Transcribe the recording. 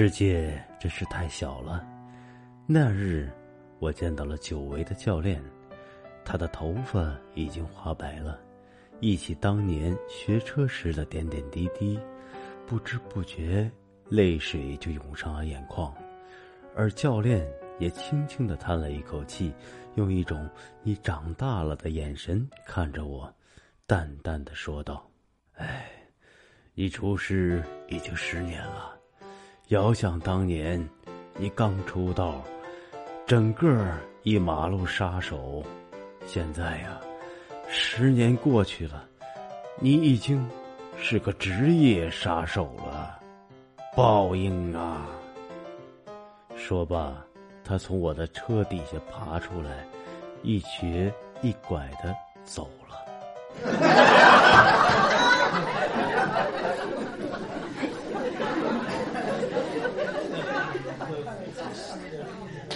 世界真是太小了。那日，我见到了久违的教练，他的头发已经花白了，忆起当年学车时的点点滴滴，不知不觉泪水就涌上了眼眶。而教练也轻轻的叹了一口气，用一种“你长大了”的眼神看着我，淡淡的说道：“哎，你出师已经十年了。”遥想当年，你刚出道，整个一马路杀手，现在呀，十年过去了，你已经是个职业杀手了。报应啊！说罢，他从我的车底下爬出来，一瘸一拐的走了。Jesus.